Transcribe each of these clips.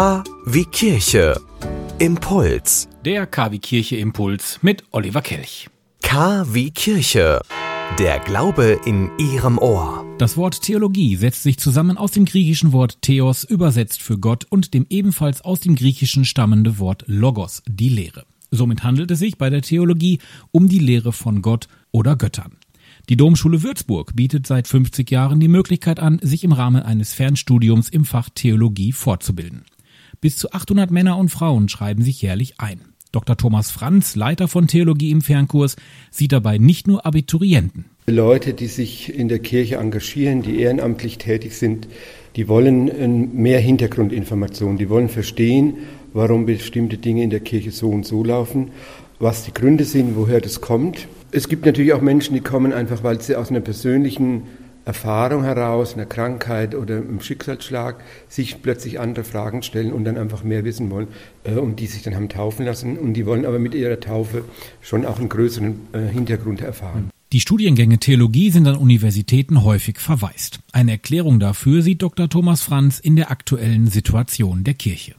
K wie Kirche. Impuls. Der KW Kirche Impuls mit Oliver Kelch. K wie Kirche. Der Glaube in Ihrem Ohr. Das Wort Theologie setzt sich zusammen aus dem griechischen Wort Theos, übersetzt für Gott, und dem ebenfalls aus dem griechischen stammende Wort Logos, die Lehre. Somit handelt es sich bei der Theologie um die Lehre von Gott oder Göttern. Die Domschule Würzburg bietet seit 50 Jahren die Möglichkeit an, sich im Rahmen eines Fernstudiums im Fach Theologie fortzubilden. Bis zu 800 Männer und Frauen schreiben sich jährlich ein. Dr. Thomas Franz, Leiter von Theologie im Fernkurs, sieht dabei nicht nur Abiturienten. Leute, die sich in der Kirche engagieren, die ehrenamtlich tätig sind, die wollen äh, mehr Hintergrundinformationen, die wollen verstehen, warum bestimmte Dinge in der Kirche so und so laufen, was die Gründe sind, woher das kommt. Es gibt natürlich auch Menschen, die kommen einfach, weil sie aus einer persönlichen Erfahrung heraus, einer Krankheit oder einem Schicksalsschlag sich plötzlich andere Fragen stellen und dann einfach mehr wissen wollen äh, und die sich dann haben taufen lassen und die wollen aber mit ihrer Taufe schon auch einen größeren äh, Hintergrund erfahren. Die Studiengänge Theologie sind an Universitäten häufig verwaist. Eine Erklärung dafür sieht Dr. Thomas Franz in der aktuellen Situation der Kirche.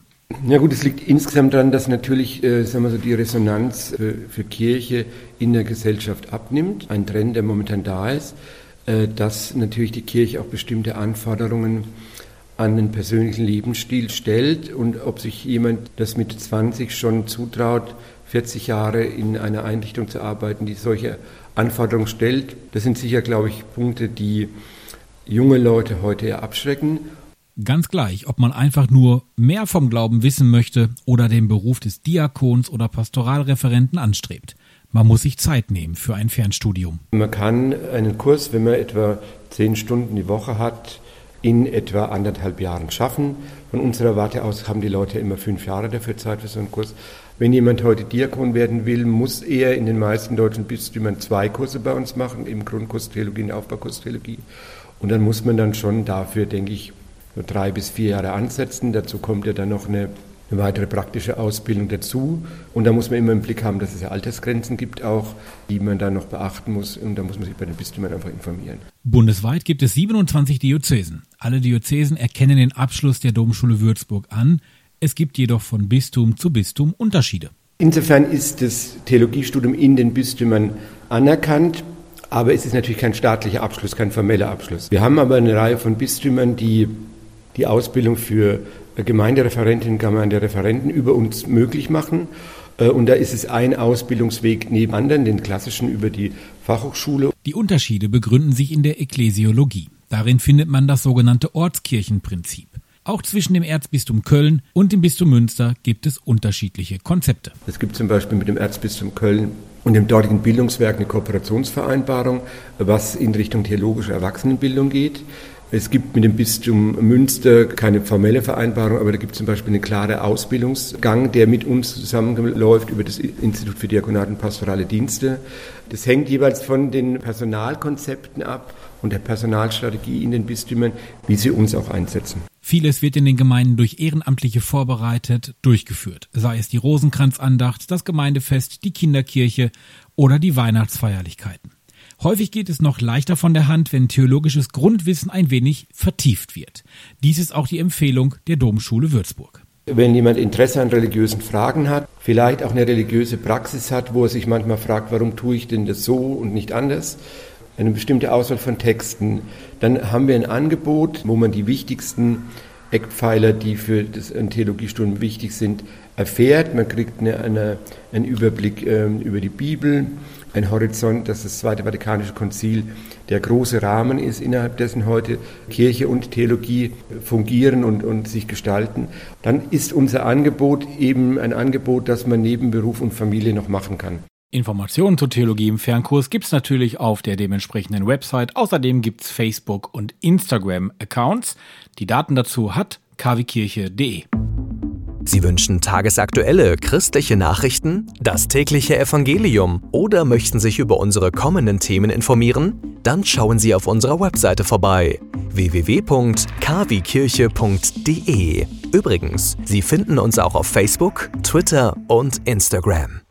Ja gut, es liegt insgesamt daran, dass natürlich äh, sagen wir so, die Resonanz für, für Kirche in der Gesellschaft abnimmt. Ein Trend, der momentan da ist, äh, dass natürlich die Kirche auch bestimmte Anforderungen an den persönlichen Lebensstil stellt und ob sich jemand das mit 20 schon zutraut, 40 Jahre in einer Einrichtung zu arbeiten, die solche Anforderungen stellt. Das sind sicher, glaube ich, Punkte, die junge Leute heute eher abschrecken. Ganz gleich, ob man einfach nur mehr vom Glauben wissen möchte oder den Beruf des Diakons oder Pastoralreferenten anstrebt. Man muss sich Zeit nehmen für ein Fernstudium. Man kann einen Kurs, wenn man etwa zehn Stunden die Woche hat, in etwa anderthalb Jahren schaffen. Von unserer Warte aus haben die Leute immer fünf Jahre dafür Zeit für so einen Kurs. Wenn jemand heute Diakon werden will, muss er in den meisten deutschen Bistümern zwei Kurse bei uns machen, im Grundkurs Theologie und Aufbaukurs Theologie. Und dann muss man dann schon dafür, denke ich, nur drei bis vier Jahre ansetzen. Dazu kommt ja dann noch eine, eine weitere praktische Ausbildung dazu. Und da muss man immer im Blick haben, dass es ja Altersgrenzen gibt auch, die man dann noch beachten muss. Und da muss man sich bei den Bistümern einfach informieren. Bundesweit gibt es 27 Diözesen. Alle Diözesen erkennen den Abschluss der Domschule Würzburg an. Es gibt jedoch von Bistum zu Bistum Unterschiede. Insofern ist das Theologiestudium in den Bistümern anerkannt, aber es ist natürlich kein staatlicher Abschluss, kein formeller Abschluss. Wir haben aber eine Reihe von Bistümern, die die Ausbildung für Gemeindereferentinnen und Gemeindereferenten über uns möglich machen. Äh, und da ist es ein Ausbildungsweg neben anderen, den klassischen über die Fachhochschule. Die Unterschiede begründen sich in der Ekklesiologie. Darin findet man das sogenannte Ortskirchenprinzip. Auch zwischen dem Erzbistum Köln und dem Bistum Münster gibt es unterschiedliche Konzepte. Es gibt zum Beispiel mit dem Erzbistum Köln und dem dortigen Bildungswerk eine Kooperationsvereinbarung, was in Richtung theologische Erwachsenenbildung geht. Es gibt mit dem Bistum Münster keine formelle Vereinbarung, aber da gibt es zum Beispiel einen klaren Ausbildungsgang, der mit uns zusammenläuft über das Institut für Diakonat und Pastorale Dienste. Das hängt jeweils von den Personalkonzepten ab und der Personalstrategie in den Bistümern, wie sie uns auch einsetzen. Vieles wird in den Gemeinden durch Ehrenamtliche vorbereitet, durchgeführt, sei es die Rosenkranzandacht, das Gemeindefest, die Kinderkirche oder die Weihnachtsfeierlichkeiten. Häufig geht es noch leichter von der Hand, wenn theologisches Grundwissen ein wenig vertieft wird. Dies ist auch die Empfehlung der Domschule Würzburg. Wenn jemand Interesse an religiösen Fragen hat, vielleicht auch eine religiöse Praxis hat, wo er sich manchmal fragt, warum tue ich denn das so und nicht anders, eine bestimmte Auswahl von Texten, dann haben wir ein Angebot, wo man die wichtigsten Eckpfeiler, die für das Theologiestudium wichtig sind, erfährt. Man kriegt eine, eine, einen Überblick äh, über die Bibel, ein Horizont, dass das Zweite Vatikanische Konzil der große Rahmen ist, innerhalb dessen heute Kirche und Theologie fungieren und, und sich gestalten. Dann ist unser Angebot eben ein Angebot, das man neben Beruf und Familie noch machen kann. Informationen zur Theologie im Fernkurs gibt es natürlich auf der dementsprechenden Website. Außerdem gibt es Facebook- und Instagram-Accounts. Die Daten dazu hat kwkirche.de. Sie wünschen tagesaktuelle christliche Nachrichten, das tägliche Evangelium oder möchten sich über unsere kommenden Themen informieren? Dann schauen Sie auf unserer Webseite vorbei www.kwkirche.de. Übrigens, Sie finden uns auch auf Facebook, Twitter und Instagram.